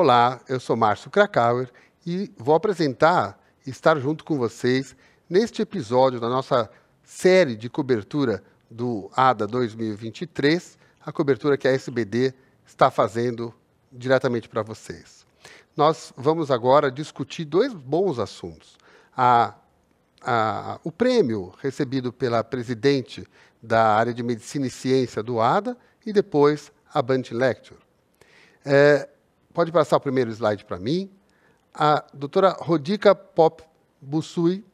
Olá, eu sou Márcio Krakauer e vou apresentar e estar junto com vocês neste episódio da nossa série de cobertura do ADA 2023, a cobertura que a SBD está fazendo diretamente para vocês. Nós vamos agora discutir dois bons assuntos. A, a, o prêmio recebido pela presidente da área de Medicina e Ciência do ADA e depois a Bunch Lecture. É, pode passar o primeiro slide para mim. A doutora Rodica Pop Busui,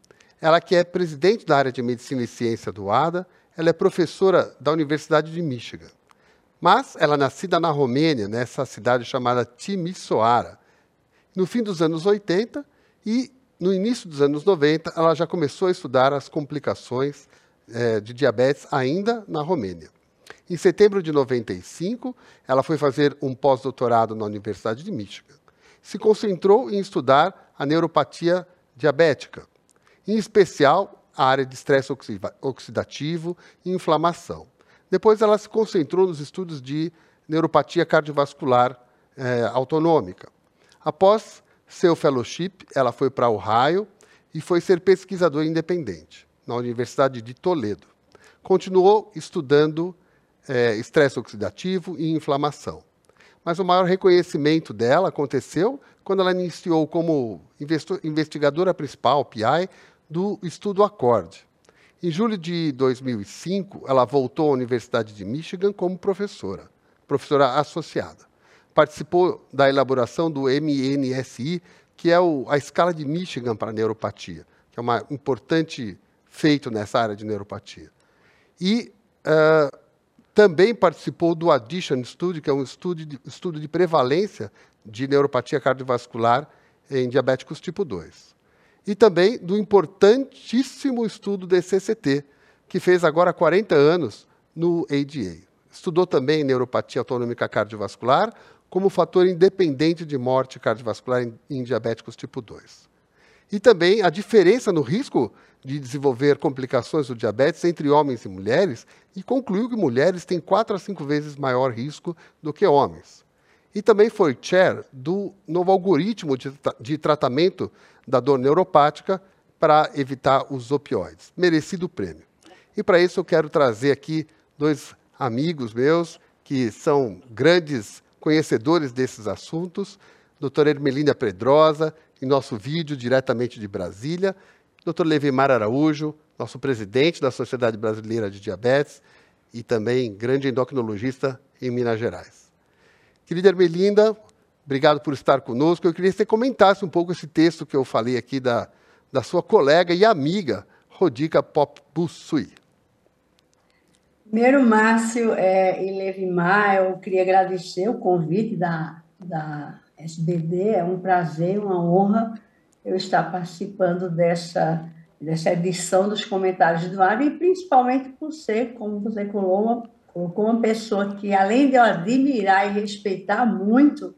ela que é presidente da área de Medicina e Ciência do ADA, ela é professora da Universidade de Michigan. Mas ela é nascida na Romênia, nessa cidade chamada Timisoara. No fim dos anos 80 e no início dos anos 90, ela já começou a estudar as complicações é, de diabetes ainda na Romênia. Em setembro de 95, ela foi fazer um pós-doutorado na Universidade de Michigan. Se concentrou em estudar a neuropatia diabética, em especial a área de estresse oxidativo e inflamação. Depois, ela se concentrou nos estudos de neuropatia cardiovascular eh, autonômica. Após seu fellowship, ela foi para Ohio e foi ser pesquisadora independente na Universidade de Toledo. Continuou estudando é, estresse oxidativo e inflamação. Mas o maior reconhecimento dela aconteceu quando ela iniciou como investigadora principal, PI, do estudo ACORD. Em julho de 2005, ela voltou à Universidade de Michigan como professora, professora associada. Participou da elaboração do MNSI, que é o, a escala de Michigan para neuropatia, que é um importante feito nessa área de neuropatia. E uh, também participou do Addition Study, que é um estudo de, estudo de prevalência de neuropatia cardiovascular em diabéticos tipo 2. E também do importantíssimo estudo do ECCT, que fez agora 40 anos no ADA. Estudou também neuropatia autonômica cardiovascular como fator independente de morte cardiovascular em, em diabéticos tipo 2. E também a diferença no risco de desenvolver complicações do diabetes entre homens e mulheres e concluiu que mulheres têm quatro a cinco vezes maior risco do que homens. E também foi chair do novo algoritmo de, de tratamento da dor neuropática para evitar os opioides. Merecido prêmio. E para isso eu quero trazer aqui dois amigos meus que são grandes conhecedores desses assuntos, doutora Ermelina Pedrosa, em nosso vídeo diretamente de Brasília, Dr. Levimar Araújo, nosso presidente da Sociedade Brasileira de Diabetes e também grande endocrinologista em Minas Gerais. Querida Ermelinda, obrigado por estar conosco. Eu queria que você comentasse um pouco esse texto que eu falei aqui da, da sua colega e amiga, Rodica Pop Bussui. Primeiro, Márcio é, e Levimar, eu queria agradecer o convite da, da SBD, é um prazer, uma honra eu estar participando dessa, dessa edição dos comentários do ar e principalmente por ser, como você colocou, uma pessoa que, além de eu admirar e respeitar muito,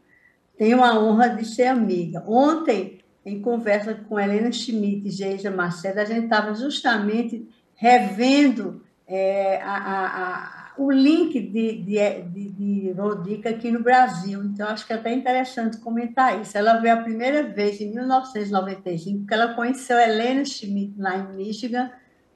tem uma honra de ser amiga. Ontem, em conversa com Helena Schmidt e Geisa Macedo, a gente estava justamente revendo é, a, a o link de, de, de, de Rodica aqui no Brasil. Então, acho que é até interessante comentar isso. Ela veio a primeira vez em 1995, porque ela conheceu Helena Schmidt lá em Michigan,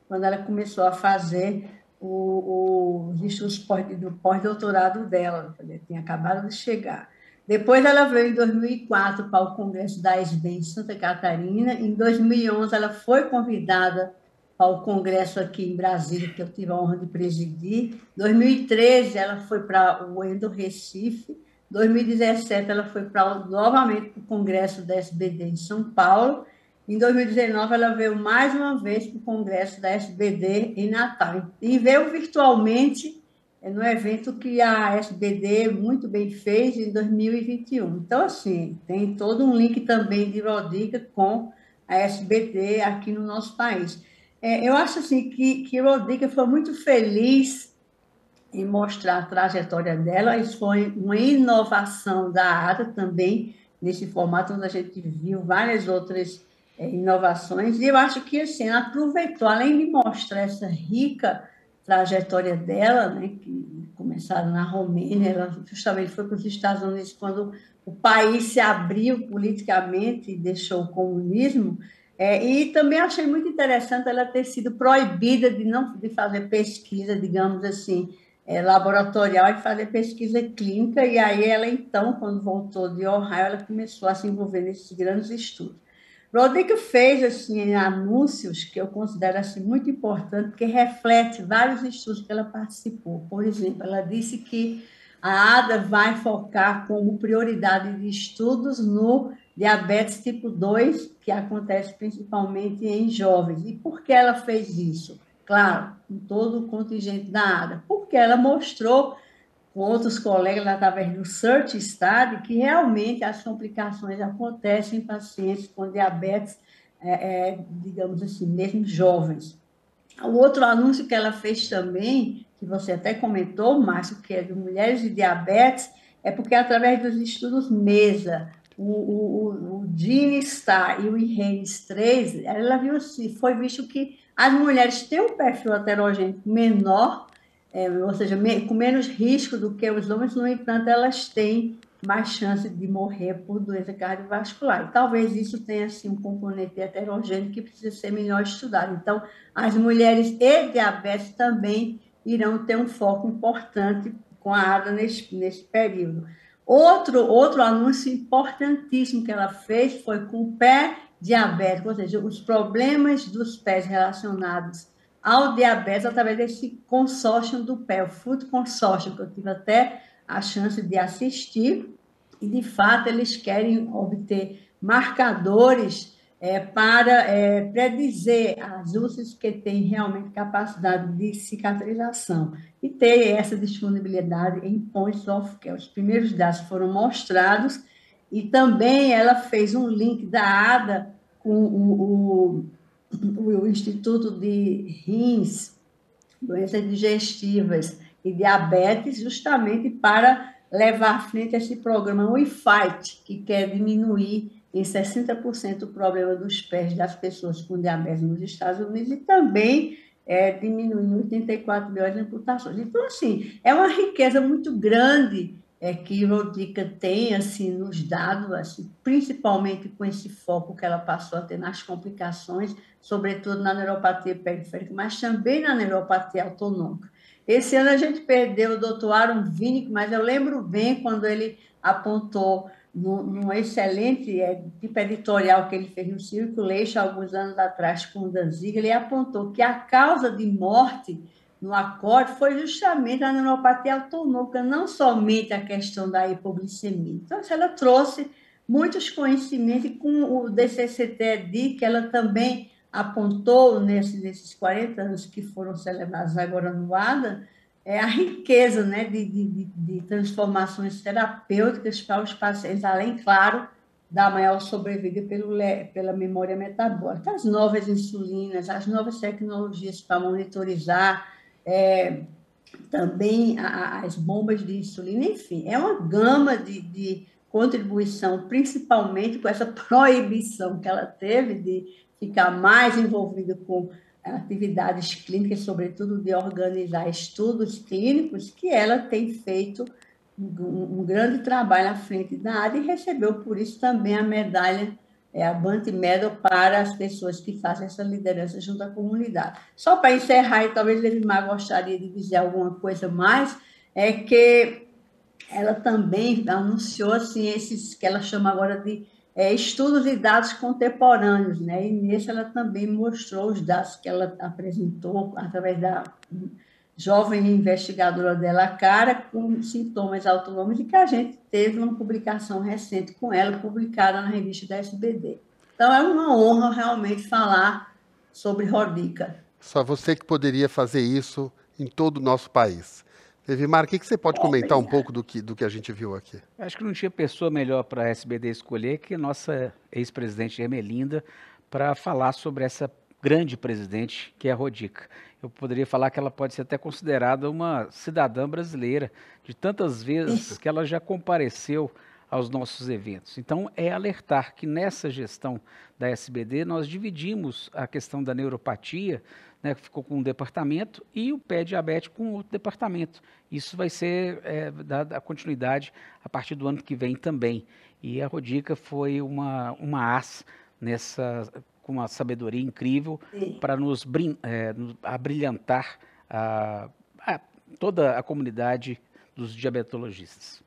quando ela começou a fazer o, os estudos do pós-doutorado dela. Ela tinha acabado de chegar. Depois ela veio em 2004 para o Congresso da SB em Santa Catarina. Em 2011 ela foi convidada ao congresso aqui em Brasília, que eu tive a honra de presidir. 2013, ela foi para o Endo Recife. 2017, ela foi para novamente para o congresso da SBD em São Paulo. Em 2019, ela veio mais uma vez para o congresso da SBD em Natal. E veio virtualmente é, no evento que a SBD muito bem fez em 2021. Então, assim, tem todo um link também de Rodica com a SBD aqui no nosso país. É, eu acho assim que, que Rodrigo foi muito feliz em mostrar a trajetória dela. Isso foi uma inovação da ADA também, nesse formato onde a gente viu várias outras é, inovações. E eu acho que assim, ela aproveitou, além de mostrar essa rica trajetória dela, né, que começado na Romênia, ela justamente foi para os Estados Unidos quando o país se abriu politicamente e deixou o comunismo. É, e também achei muito interessante ela ter sido proibida de não de fazer pesquisa, digamos assim, é, laboratorial, de fazer pesquisa clínica. E aí ela então, quando voltou de Ohio, ela começou a se envolver nesses grandes estudos. Rodrigo fez assim anúncios que eu considero assim muito importante, porque reflete vários estudos que ela participou. Por exemplo, ela disse que a ADA vai focar como prioridade de estudos no diabetes tipo 2, que acontece principalmente em jovens. E por que ela fez isso? Claro, com todo o contingente da ADA, porque ela mostrou com outros colegas através do Search Study, que realmente as complicações acontecem em pacientes com diabetes, é, é, digamos assim, mesmo jovens. O outro anúncio que ela fez também, que você até comentou, Márcio, que é de mulheres e diabetes, é porque através dos estudos MESA, o, o, o GeneStar e o IRENES 3, ela viu foi visto que as mulheres têm um perfil heterogêneo menor é, ou seja, me, com menos risco do que os homens, no entanto, elas têm mais chance de morrer por doença cardiovascular. E talvez isso tenha assim, um componente heterogêneo que precisa ser melhor estudado. Então, as mulheres e diabetes também irão ter um foco importante com a ADA nesse, nesse período. Outro, outro anúncio importantíssimo que ela fez foi com o pé diabético, ou seja, os problemas dos pés relacionados ao diabetes através desse consórcio do pé, o Food Consortium, que eu tive até a chance de assistir, e de fato eles querem obter marcadores é, para é, predizer as úlceras que têm realmente capacidade de cicatrização e ter essa disponibilidade em points of care. Os primeiros dados foram mostrados e também ela fez um link da ADA com o, o o Instituto de Rins, doenças digestivas e diabetes, justamente para levar à frente esse programa WeFight, que quer diminuir em 60% o problema dos pés das pessoas com diabetes nos Estados Unidos e também é, diminuir em 84 milhões de amputações. Então, assim, é uma riqueza muito grande é, que Rodica tem assim, nos dados, assim, principalmente com esse foco que ela passou a ter nas complicações, sobretudo na neuropatia periférica, mas também na neuropatia autonômica. Esse ano a gente perdeu o doutor Aaron Vinick, mas eu lembro bem quando ele apontou num, excelente é, tipo editorial que ele fez no Circulation alguns anos atrás com o Danzig, ele apontou que a causa de morte no acorde foi justamente a neuropatia autonômica, não somente a questão da hipoglicemia. Então, ela trouxe muitos conhecimentos e com o DCCT-EDI, que ela também apontou nesses, nesses 40 anos que foram celebrados agora no ADA, é a riqueza né, de, de, de transformações terapêuticas para os pacientes, além, claro, da maior sobrevida pelo, pela memória metabólica. As novas insulinas, as novas tecnologias para monitorizar é, também as bombas de insulina, enfim, é uma gama de, de contribuição, principalmente com essa proibição que ela teve de ficar mais envolvida com atividades clínicas, sobretudo de organizar estudos clínicos, que ela tem feito um, grande trabalho à frente da área e recebeu por isso também a medalha é a Bunty Medal para as pessoas que fazem essa liderança junto à comunidade. Só para encerrar, e talvez Levimar gostaria de dizer alguma coisa mais, é que ela também anunciou assim, esses que ela chama agora de é, estudos e dados contemporâneos, né? e nesse ela também mostrou os dados que ela apresentou através da jovem investigadora dela, Cara, com sintomas autonômicos, que a gente teve uma publicação recente com ela, publicada na revista da SBD. Então, é uma honra realmente falar sobre Rodica. Só você que poderia fazer isso em todo o nosso país. Evimar, o que, que você pode comentar um pouco do que, do que a gente viu aqui? Acho que não tinha pessoa melhor para a SBD escolher que nossa ex-presidente Ermelinda para falar sobre essa grande presidente que é a Rodica eu poderia falar que ela pode ser até considerada uma cidadã brasileira, de tantas vezes que ela já compareceu aos nossos eventos. Então, é alertar que nessa gestão da SBD nós dividimos a questão da neuropatia né, ficou com um departamento, e o pé diabético com outro departamento. Isso vai ser é, dada a continuidade a partir do ano que vem também. E a Rodica foi uma, uma as nessa, com uma sabedoria incrível para nos, é, nos abrilhantar a, a, toda a comunidade dos diabetologistas.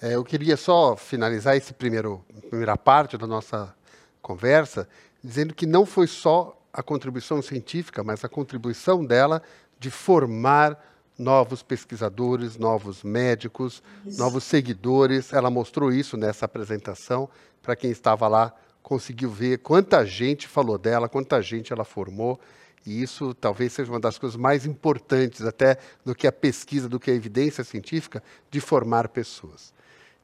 É, eu queria só finalizar esse primeiro primeira parte da nossa conversa dizendo que não foi só a contribuição científica, mas a contribuição dela de formar novos pesquisadores, novos médicos, isso. novos seguidores. Ela mostrou isso nessa apresentação. Para quem estava lá, conseguiu ver quanta gente falou dela, quanta gente ela formou. E isso talvez seja uma das coisas mais importantes, até do que a pesquisa, do que a evidência científica, de formar pessoas.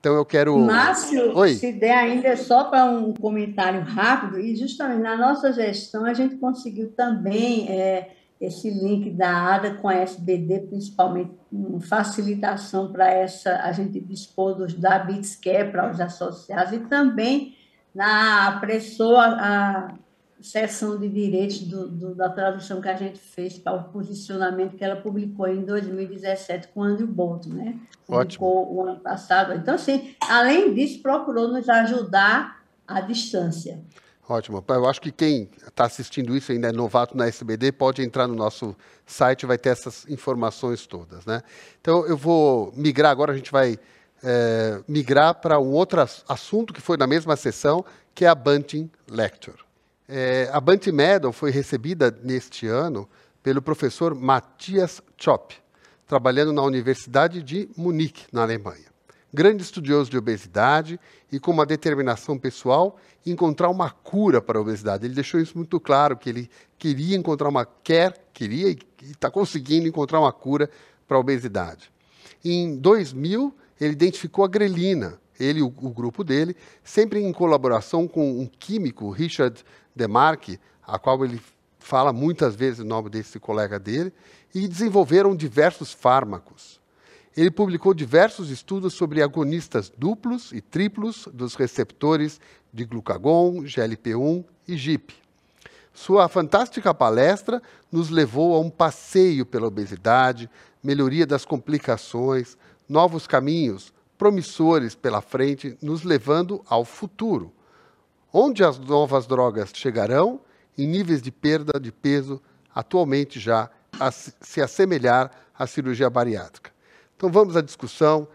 Então eu quero. Márcio, Oi. se der ainda só para um comentário rápido, e justamente na nossa gestão a gente conseguiu também é, esse link da ADA com a SBD, principalmente uma facilitação para essa, a gente dispor dos, da BITSCare para os associados, e também na apressou a, a seção de direitos do, do, da tradução que a gente fez para o posicionamento que ela publicou em 2017 com o Andrew Bolton, né? Publicou Ótimo. o ano passado. Então, assim, além disso, procurou nos ajudar à distância. Ótimo. Eu acho que quem está assistindo isso ainda é novato na SBD, pode entrar no nosso site, vai ter essas informações todas. Né? Então, eu vou migrar agora, a gente vai é, migrar para um outro assunto que foi na mesma sessão, que é a Bunting Lecture. É, a Bunting Medal foi recebida neste ano pelo professor Matthias Chopp, trabalhando na Universidade de Munique, na Alemanha. Grande estudioso de obesidade e com uma determinação pessoal encontrar uma cura para a obesidade. Ele deixou isso muito claro, que ele queria encontrar uma, quer, queria e está conseguindo encontrar uma cura para a obesidade. Em 2000, ele identificou a grelina, ele e o, o, grupo dele, sempre em colaboração com um químico, Richard Demarque, a qual ele fala muitas vezes o nome desse colega dele, e desenvolveram diversos fármacos. Ele publicou diversos estudos sobre agonistas duplos e triplos dos receptores de glucagon, GLP-1 e GIP. Sua fantástica palestra nos levou a um passeio pela obesidade, melhoria das complicações, novos caminhos promissores pela frente, nos levando ao futuro, onde as novas drogas chegarão em níveis de perda de peso atualmente já a se assemelhar à cirurgia bariátrica. Então vamos à discussão.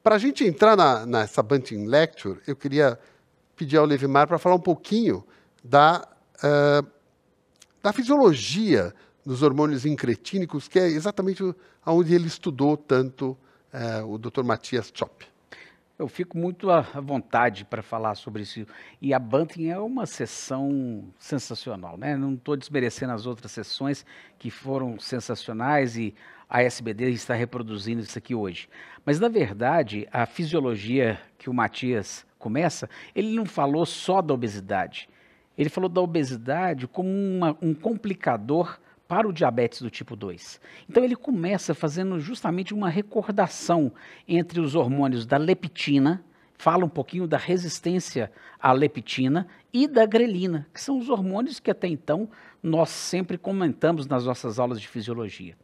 Para a gente entrar na, nessa Bunting Lecture, eu queria pedir ao Levimar para falar um pouquinho da, uh, da fisiologia dos hormônios incretínicos, que é exatamente onde ele estudou tanto é, o Dr. Matias Chop. Eu fico muito à vontade para falar sobre isso. E a Bunting é uma sessão sensacional, né? Não estou desmerecendo as outras sessões que foram sensacionais e a SBD está reproduzindo isso aqui hoje. Mas, na verdade, a fisiologia que o Matias começa, ele não falou só da obesidade. Ele falou da obesidade como uma, um complicador para o diabetes do tipo 2. Então ele começa fazendo justamente uma recordação entre os hormônios da leptina, fala um pouquinho da resistência à leptina e da grelina, que são os hormônios que até então nós sempre comentamos nas nossas aulas de fisiologia.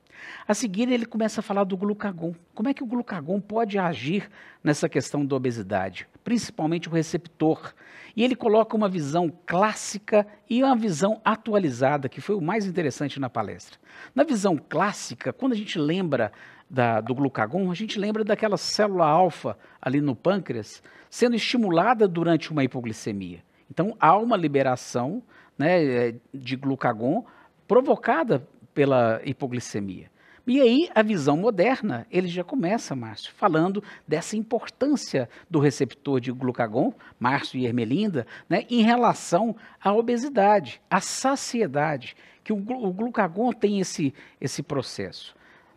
A seguir, ele começa a falar do glucagon. Como é que o glucagon pode agir nessa questão da obesidade, principalmente o receptor. E ele coloca uma visão clássica e uma visão atualizada, que foi o mais interessante na palestra. Na visão clássica, quando a gente lembra da, do glucagon, a gente lembra daquela célula alfa ali no pâncreas sendo estimulada durante uma hipoglicemia. Então, há uma liberação né, de glucagon provocada pela hipoglicemia. E aí, a visão moderna, ele já começa, Márcio, falando dessa importância do receptor de glucagon, Márcio e Ermelinda, né, em relação à obesidade, à saciedade, que o, o glucagon tem esse, esse processo.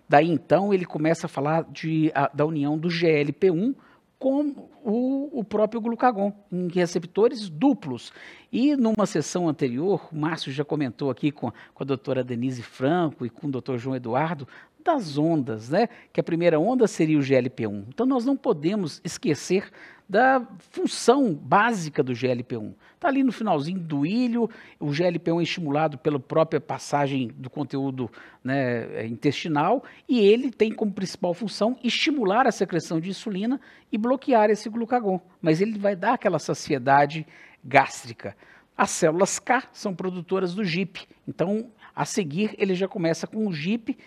Daí, então, ele começa a falar de, a, da união do GLP-1 com o, o, próprio glucagon, em receptores duplos. E numa sessão anterior, o Márcio já comentou aqui com, com a doutora Denise Franco e com o doutor João Eduardo, das ondas, né? Que a primeira onda seria o GLP-1. Então nós não podemos esquecer da função básica do GLP-1. Está ali no finalzinho do ilho, o GLP-1 é estimulado pela própria passagem do conteúdo né, intestinal e ele tem como principal função estimular a secreção de insulina e bloquear esse glucagon. Mas ele vai dar aquela saciedade gástrica. As células K são produtoras do GIP. Então, a seguir, ele já começa com o GIP,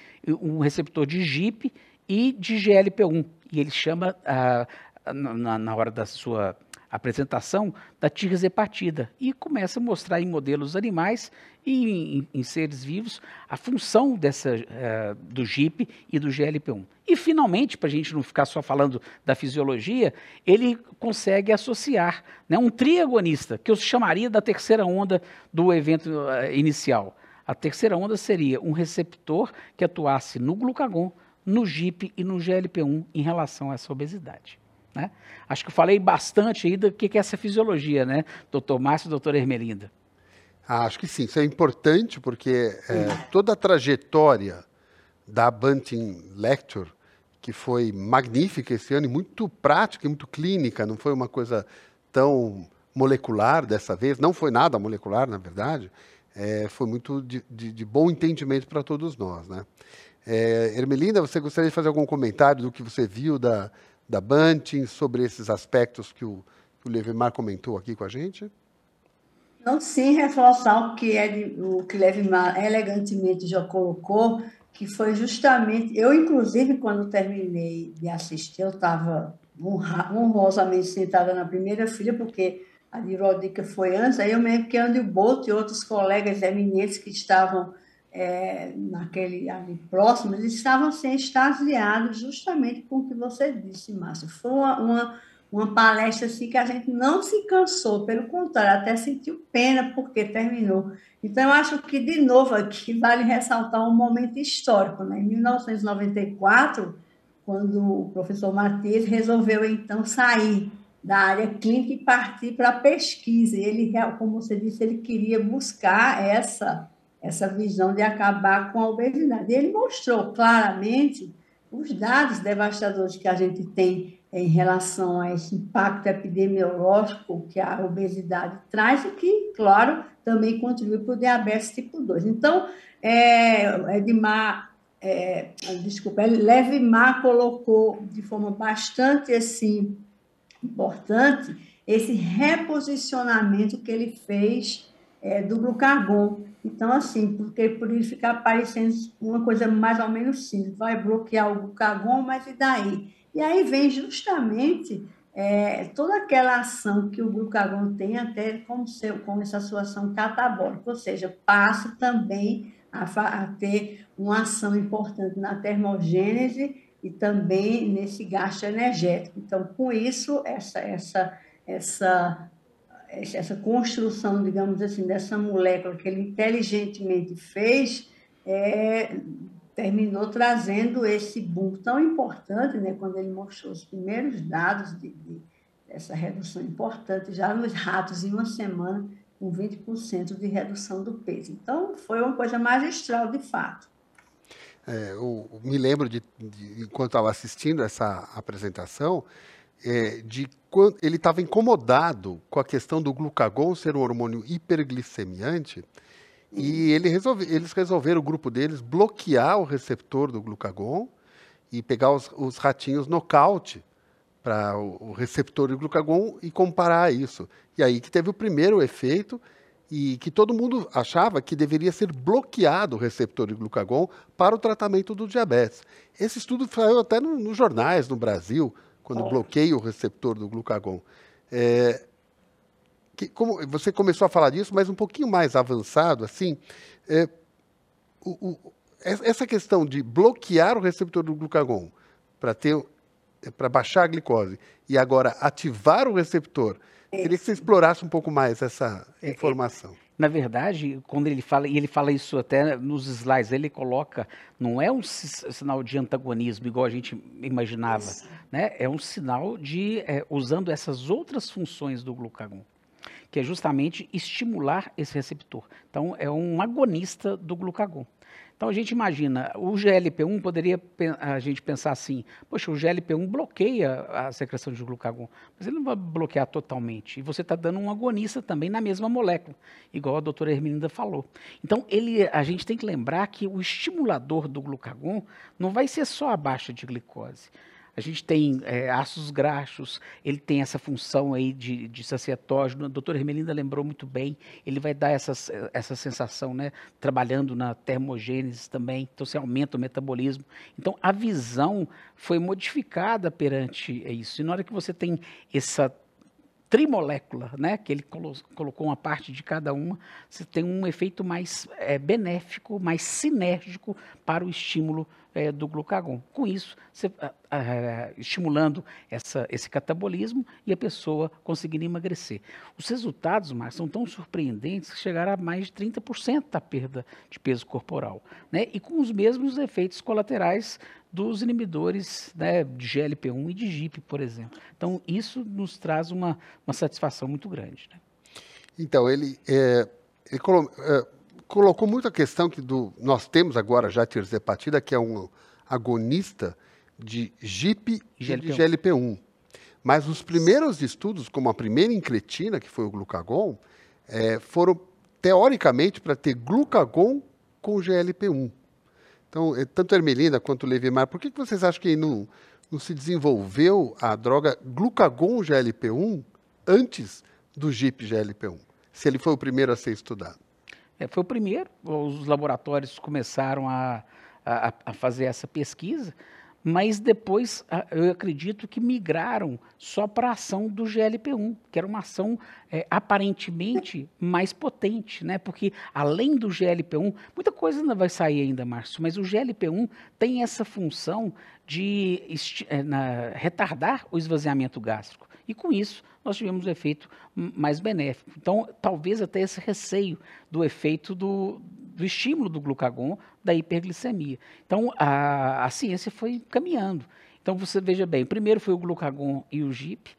um receptor de GIP e de GLP-1. E ele chama, ah, na, na, hora da sua apresentação, da tirhexepatida. E começa a mostrar em modelos animais e em, em seres vivos a função dessa, uh, do GIP e do GLP-1. E, finalmente, para a gente não ficar só falando da fisiologia, ele consegue associar né, um triagonista, que eu chamaria da terceira onda do evento uh, inicial. A terceira onda seria um receptor que atuasse no glucagon, no GIP e no GLP-1 em relação a essa obesidade. Né? Acho que eu falei bastante aí do que é essa fisiologia, né, doutor Márcio e doutora Hermelinda. Ah, acho que sim, isso é importante porque é, toda a trajetória da Bunting Lecture, que foi magnífica esse ano e muito prática e muito clínica, não foi uma coisa tão molecular dessa vez, não foi nada molecular, na verdade, é, foi muito de, de, de, bom entendimento para todos nós. Né? É, Ermelinda, você gostaria de fazer algum comentário do que você viu da, da Bunting sobre esses aspectos que o, que o Levemar comentou aqui com a gente? Não, sim, reforçar o que, o que Levemar elegantemente já colocou, que foi justamente. Eu, inclusive, quando terminei de assistir, eu estava honrosamente sentada na primeira fila, porque a Dirodica foi antes, aí eu me que Andrew Bolt e outros colegas eminentes que estavam é, naquele ali próximo, eles estavam assim, extasiados justamente com o que você disse, Márcio. Foi uma, uma, uma, palestra assim, que a gente não se cansou, pelo contrário, até sentiu pena porque terminou. Então, eu acho que, de novo, aqui vale ressaltar um momento histórico. Né? Em 1994, quando o professor Matias resolveu, então, sair da área clínica e partir para a pesquisa. Ele, como você disse, ele queria buscar essa, essa visão de acabar com a obesidade. Ele mostrou claramente os dados devastadores que a gente tem em relação a esse impacto epidemiológico que a obesidade traz e que, claro, também contribui para o diabetes tipo 2. Então, é, Edmar, é, desculpa, Levimar colocou de forma bastante assim importante esse reposicionamento que ele fez é, do glucagon. Então, assim, porque por ele ficar parecendo uma coisa mais ou menos simples, vai bloquear o glucagon, mas e daí? E aí vem justamente é, toda aquela ação que o glucagon tem até com, seu, com essa sua ação catabólica, ou seja, passa também a, a ter uma ação importante na termogênese e também nesse gasto energético. Então, com isso, essa, essa, essa, essa construção, digamos assim, dessa molécula que ele inteligentemente fez, é, terminou trazendo esse boom tão importante, né, quando ele mostrou os primeiros dados de, de, dessa redução importante, já nos ratos, em uma semana, com 20% de redução do peso. Então, foi uma coisa magistral, de fato. É, eu me lembro de, de enquanto estava assistindo essa apresentação, é, de quando ele estava incomodado com a questão do glucagon ser um hormônio hiperglicemiante, e ele resolve, eles resolveram, o grupo deles, bloquear o receptor do glucagon e pegar os, os ratinhos nocaute para o, o, receptor do glucagon e comparar isso. E aí que teve o primeiro efeito, e que todo mundo achava que deveria ser bloqueado o receptor de glucagon para o tratamento do diabetes. Esse estudo saiu até nos no jornais no Brasil, quando bloqueia o receptor do glucagon. É, que, como você começou a falar disso, mas um pouquinho mais avançado, assim, é, o, o, essa questão de bloquear o receptor do glucagon para ter para baixar a glicose e agora ativar o receptor Queria que você explorasse um pouco mais essa é, é, informação. Na verdade, quando ele fala, e ele fala isso até nos slides, ele coloca, não é um sinal de antagonismo, igual a gente imaginava, né? é um sinal de, é, usando essas outras funções do glucagon, que é justamente estimular esse receptor. Então, é um agonista do glucagon. Então a gente imagina, o GLP-1 poderia a gente pensar assim, poxa, o GLP-1 bloqueia a secreção de glucagon, mas ele não vai bloquear totalmente. E você está dando um agonista também na mesma molécula, igual a doutora Hermelinda falou. Então ele, a gente tem que lembrar que o estimulador do glucagon não vai ser só a baixa de glicose. A gente tem é, ácidos graxos, ele tem essa função aí de, de sacietógeno. A doutora Hermelinda lembrou muito bem. Ele vai dar essa, essa sensação, né? Trabalhando na termogênese também. Então, você aumenta o metabolismo. Então, a visão foi modificada perante isso. E na hora que você tem essa trimolécula, né, que ele colo colocou uma parte de cada uma, você tem um efeito mais é, benéfico, mais sinérgico para o estímulo é, do glucagon. Com isso, você, a, a, estimulando essa, esse catabolismo e a pessoa conseguindo emagrecer. Os resultados, Marcos, são tão surpreendentes que chegaram a mais de 30% da perda de peso corporal, né, e com os mesmos efeitos colaterais dos inibidores né, de GLP-1 e de GIP, por exemplo. Então, isso nos traz uma, uma satisfação muito grande. Né? Então, ele, é, ele é, colocou muito a questão que do, nós temos agora já a tirzepatida, que é um agonista de GIP e GLP-1. de GLP-1. Mas os primeiros estudos, como a primeira incretina, que foi o glucagon, é, foram teoricamente para ter glucagon com GLP-1. Então, é, tanto a Ermelina quanto o Levimar, por que, que vocês acham que não, não se desenvolveu a droga glucagon GLP-1 antes do GIP GLP-1? Se ele foi o primeiro a ser estudado. É, foi o primeiro, os laboratórios começaram a, a, a fazer essa pesquisa, mas depois eu acredito que migraram só para a ação do GLP-1, que era uma ação é, aparentemente mais potente, né? Porque além do GLP-1, muita coisa ainda vai sair ainda, Márcio, mas o GLP-1 tem essa função de é, na, retardar o esvaziamento gástrico. E com isso, nós tivemos um efeito mais benéfico. Então, talvez até esse receio do efeito do, do estímulo do glucagon da hiperglicemia. Então, a, a ciência foi caminhando. Então, você veja bem, primeiro foi o glucagon e o GIP,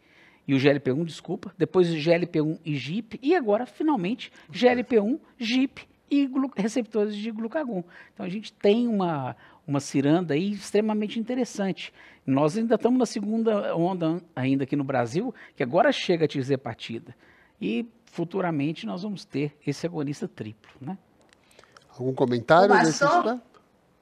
e o GLP-1, desculpa, depois o GLP-1 e GIP, e agora, finalmente, GLP-1, GIP e receptores de glucagon. Então, a gente tem uma, uma ciranda aí extremamente interessante. Nós ainda estamos na segunda onda ainda aqui no Brasil, que agora chega a tirzepatida. E futuramente nós vamos ter esse agonista triplo, né? Algum comentário nesse só...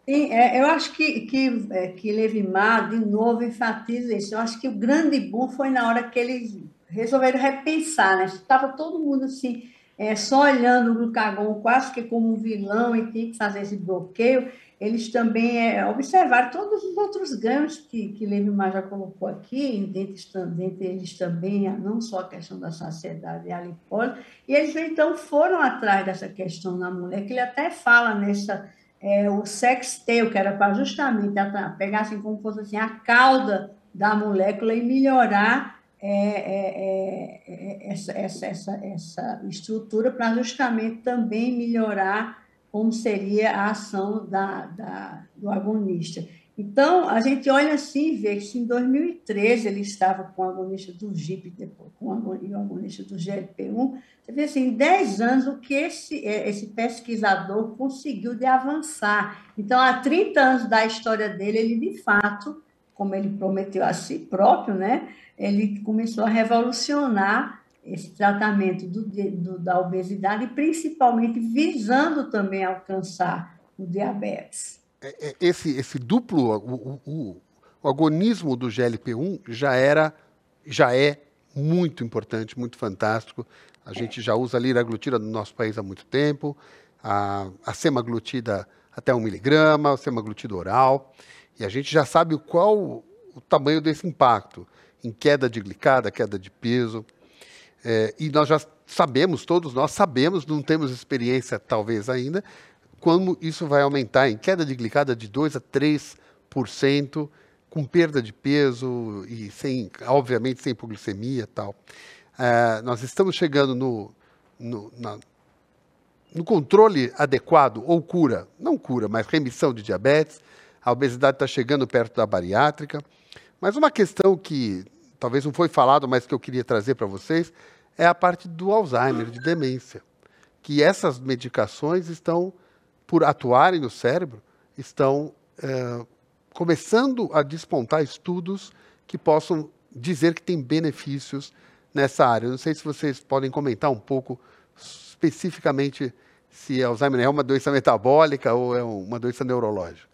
Sim, é, eu acho que, que, é, que Levimar, de novo, enfatiza isso. Eu acho que o grande boom foi na hora que eles resolveram repensar, né? Estava todo mundo assim, é, só olhando o glucagon quase que como um vilão e tinha que fazer esse bloqueio eles também é, observaram todos os outros ganhos que, que Levimar já colocou aqui, dentre, dentre eles também, não só a questão da saciedade e a lipose, e eles então foram atrás dessa questão na mulher, que ele até fala nessa, é, o sexteu, que era para justamente pegar assim como fosse assim, a cauda da molécula e melhorar é, é, é, essa, essa, essa, essa estrutura para justamente também melhorar como seria a ação da, da, do agonista. Então, a gente olha assim e vê que se em 2013 ele estava com o agonista do GIP, com o agonista do GLP-1, você vê assim, em 10 anos o que esse, é, esse pesquisador conseguiu de avançar. Então, há 30 anos da história dele, ele de fato, como ele prometeu a si próprio, né, ele começou a revolucionar esse tratamento do, do, da obesidade, principalmente visando também alcançar o diabetes. É, é, esse, esse duplo, o, o, o agonismo do GLP-1 já era, já é muito importante, muito fantástico. A gente já usa a liraglutida no nosso país há muito tempo, a, a semaglutida até um miligrama, a semaglutida oral, e a gente já sabe qual o tamanho desse impacto em queda de glicada, queda de peso. É, e nós já sabemos, todos nós sabemos, não temos experiência talvez ainda, como isso vai aumentar em queda de glicada de 2 a 3%, com perda de peso e sem, obviamente, sem hipoglicemia e tal. É, nós estamos chegando no, no, na, no controle adequado ou cura, não cura, mas remissão de diabetes. A obesidade está chegando perto da bariátrica. Mas uma questão que talvez não foi falado, mas que eu queria trazer para vocês, é a parte do Alzheimer, de demência. Que essas medicações estão por atuarem no cérebro, estão é, começando a despontar estudos que possam dizer que tem benefícios nessa área. Não sei se vocês podem comentar um pouco especificamente se Alzheimer é uma doença metabólica ou é uma doença neurológica.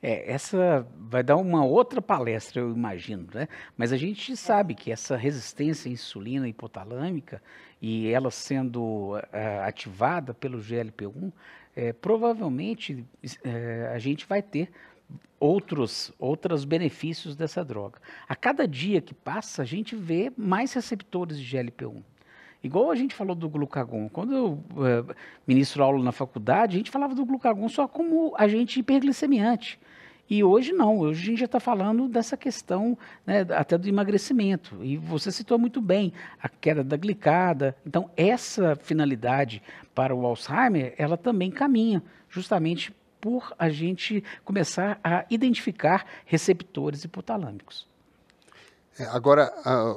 É, essa vai dar uma outra palestra, eu imagino, né? Mas a gente sabe que essa resistência à insulina hipotalâmica e ela sendo uh, ativada pelo GLP-1, é, provavelmente é, a gente vai ter outros outros benefícios dessa droga. A cada dia que passa, a gente vê mais receptores de GLP-1. Igual a gente falou do glucagon. Quando eu uh, ministro aula na faculdade, a gente falava do glucagon só como agente hiperglicemiante. E hoje não, hoje a gente já está falando dessa questão né, até do emagrecimento. E você citou muito bem a queda da glicada. Então, essa finalidade para o Alzheimer, ela também caminha justamente por a gente começar a identificar receptores hipotalâmicos. É, agora,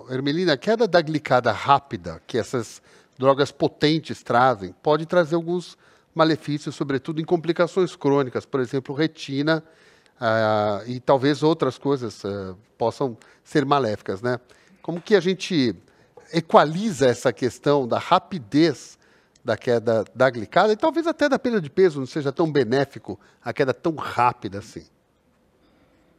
Hermelina, a queda da glicada rápida que essas drogas potentes trazem pode trazer alguns malefícios, sobretudo em complicações crônicas, por exemplo, retina uh, e talvez outras coisas uh, possam ser maléficas, né? Como que a gente equaliza essa questão da rapidez da queda da glicada e talvez até da perda de peso não seja tão benéfico a queda tão rápida assim?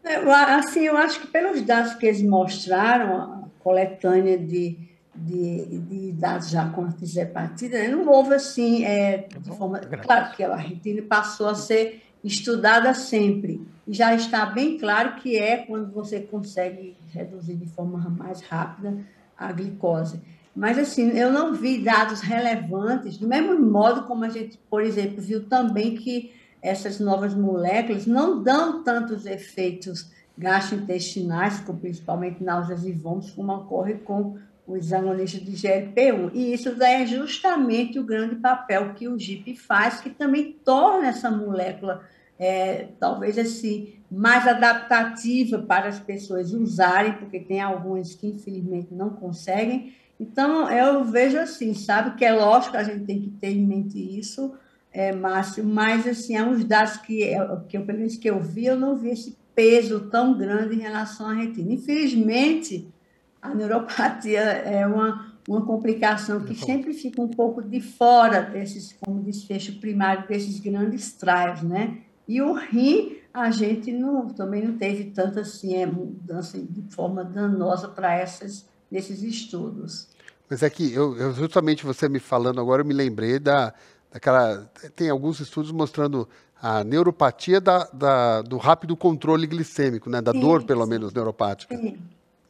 Eu, assim, eu acho que pelos dados que eles mostraram, a coletânea de, de, de dados já com a hepatite, né, não houve assim, é, de forma, claro que a retina passou a ser estudada sempre. Já está bem claro que é quando você consegue reduzir de forma mais rápida a glicose. Mas, assim, eu não vi dados relevantes, do mesmo modo como a gente, por exemplo, viu também que essas novas moléculas não dão tantos efeitos gastrointestinais, como principalmente náuseas e vômitos, como ocorre com os agonistas de GLP-1. E isso é justamente o grande papel que o GIP faz, que também torna essa molécula é, talvez assim, mais adaptativa para as pessoas usarem, porque tem algumas que infelizmente não conseguem. Então, eu vejo assim, sabe, que é lógico que a gente tem que ter em mente isso, é, Márcio, mas assim, há uns dados que, que eu, pelo menos que eu vi, eu não vi esse peso tão grande em relação à retina. Infelizmente, a neuropatia é uma, uma complicação que sempre fica um pouco de fora desses, como desfecho primário desses grandes trials, né? E o rim, a gente não, também não teve tanta assim, é, mudança de forma danosa para esses estudos. Mas é que eu, eu, justamente você me falando agora, eu me lembrei da, daquela. Tem alguns estudos mostrando a neuropatia da, da do rápido controle glicêmico, né? Da sim, dor, pelo sim. menos, neuropática. Sim.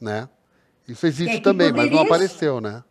Né? Isso existe é, também, mas não apareceu, né?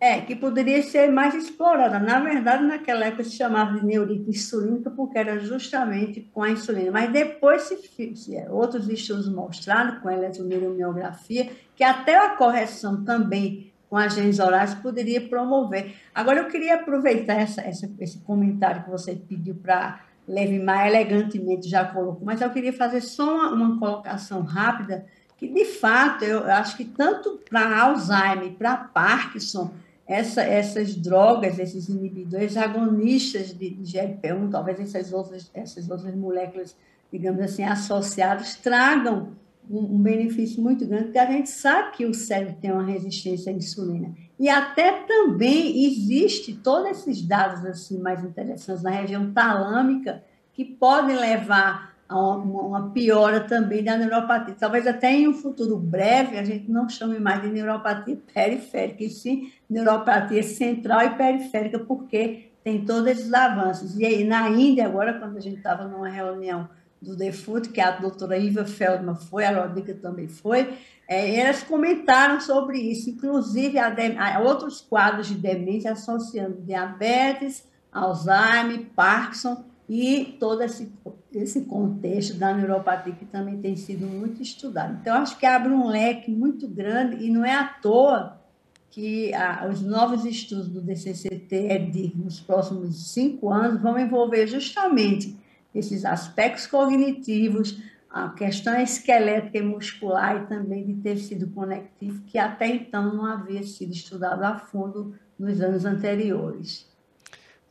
É, que poderia ser mais explorada. Na verdade, naquela época se chamava de neurite insulínica porque era justamente com a insulina. Mas depois se, se é, outros estudos mostraram com a eletromiografia que até a correção também com agentes orais poderia promover. Agora, eu queria aproveitar essa, essa, esse comentário que você pediu para Levimar, elegantemente já colocou, mas eu queria fazer só uma, uma colocação rápida, que de fato eu acho que tanto para Alzheimer, para Parkinson, essa, essas drogas, esses inibidores agonistas de, de GLP-1, talvez essas outras, essas outras moléculas, digamos assim, associadas, tragam um, benefício muito grande, porque a gente sabe que o cérebro tem uma resistência à insulina. E até também existe todos esses dados assim mais interessantes na região talâmica que podem levar uma, uma, piora também da neuropatia. Talvez até em um futuro breve a gente não chame mais de neuropatia periférica, e sim neuropatia central e periférica, porque tem todos esses avanços. E aí, na Índia, agora, quando a gente estava numa reunião do DeFoot, que a doutora Iva Feldman foi, a Rodica também foi, é, elas comentaram sobre isso, inclusive a, a outros quadros de demência associando diabetes, Alzheimer, Parkinson, e todo esse, esse contexto da neuropatia que também tem sido muito estudado. Então, acho que abre um leque muito grande e não é à toa que ah, os novos estudos do DCCT nos próximos cinco anos vão envolver justamente esses aspectos cognitivos, a questão esquelética e muscular e também de tecido conectivo, que até então não havia sido estudado a fundo nos anos anteriores.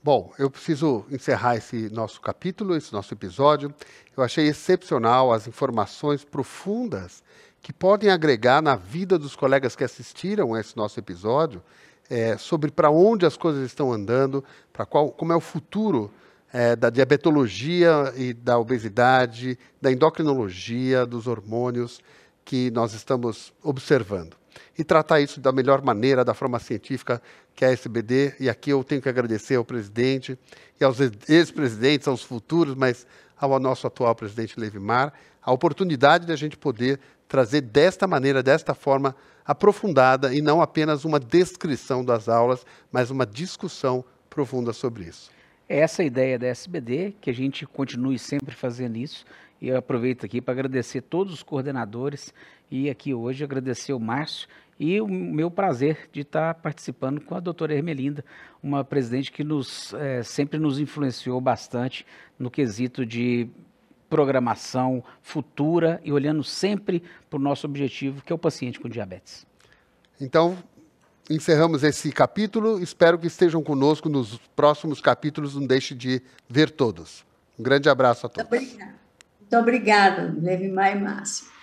Bom, eu preciso encerrar esse nosso capítulo, esse nosso episódio. Eu achei excepcional as informações profundas que podem agregar na vida dos colegas que assistiram a esse nosso episódio é, sobre para onde as coisas estão andando, para qual, como é o futuro é, da diabetologia e da obesidade, da endocrinologia, dos hormônios que nós estamos observando. E tratar isso da melhor maneira, da forma científica que é a SBD. E aqui eu tenho que agradecer ao presidente e aos ex-presidentes, aos futuros, mas ao nosso atual presidente Levimar, a oportunidade de a gente poder trazer desta maneira, desta forma aprofundada e não apenas uma descrição das aulas, mas uma discussão profunda sobre isso. Essa ideia da SBD, que a gente continue sempre fazendo isso. E eu aproveito aqui para agradecer todos os coordenadores e aqui hoje agradecer o Márcio e o meu prazer de estar participando com a doutora Hermelinda, uma presidente que nos, é, sempre nos influenciou bastante no quesito de programação futura e olhando sempre para o nosso objetivo, que é o paciente com diabetes. Então, encerramos esse capítulo. Espero que estejam conosco nos próximos capítulos. Não deixe de ver todos. Um grande abraço a todos. Muito obrigada. Muito obrigada, Levi e Márcio.